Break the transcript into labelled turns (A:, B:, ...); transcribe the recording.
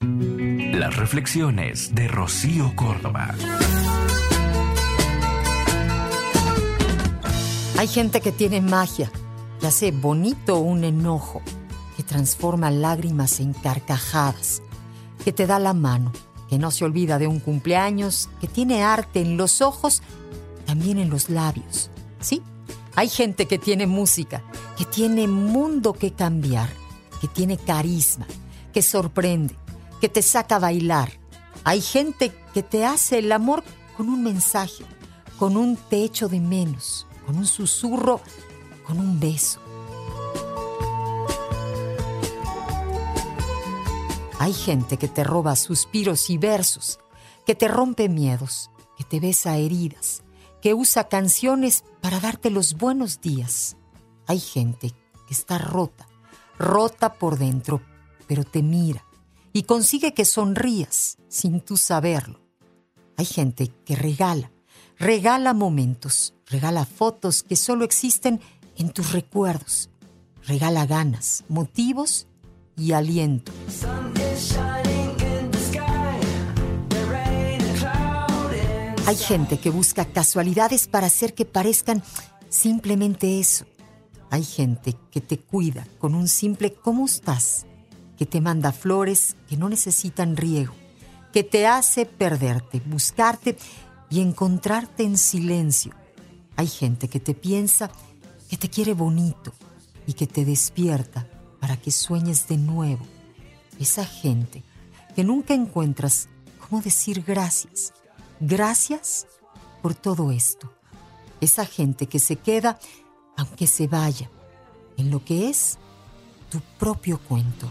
A: Las reflexiones de Rocío Córdoba.
B: Hay gente que tiene magia, que hace bonito un enojo, que transforma lágrimas en carcajadas, que te da la mano, que no se olvida de un cumpleaños, que tiene arte en los ojos, también en los labios. ¿Sí? Hay gente que tiene música, que tiene mundo que cambiar, que tiene carisma, que sorprende, que te saca a bailar. Hay gente que te hace el amor con un mensaje, con un techo de menos, con un susurro, con un beso. Hay gente que te roba suspiros y versos, que te rompe miedos, que te besa heridas, que usa canciones para darte los buenos días. Hay gente que está rota, rota por dentro, pero te mira y consigue que sonrías sin tú saberlo. Hay gente que regala, regala momentos, regala fotos que solo existen en tus recuerdos, regala ganas, motivos y aliento. Hay gente que busca casualidades para hacer que parezcan simplemente eso. Hay gente que te cuida con un simple ¿cómo estás? Que te manda flores que no necesitan riego, que te hace perderte, buscarte y encontrarte en silencio. Hay gente que te piensa, que te quiere bonito y que te despierta para que sueñes de nuevo. Esa gente que nunca encuentras cómo decir gracias. Gracias por todo esto. Esa gente que se queda aunque se vaya en lo que es tu propio cuento.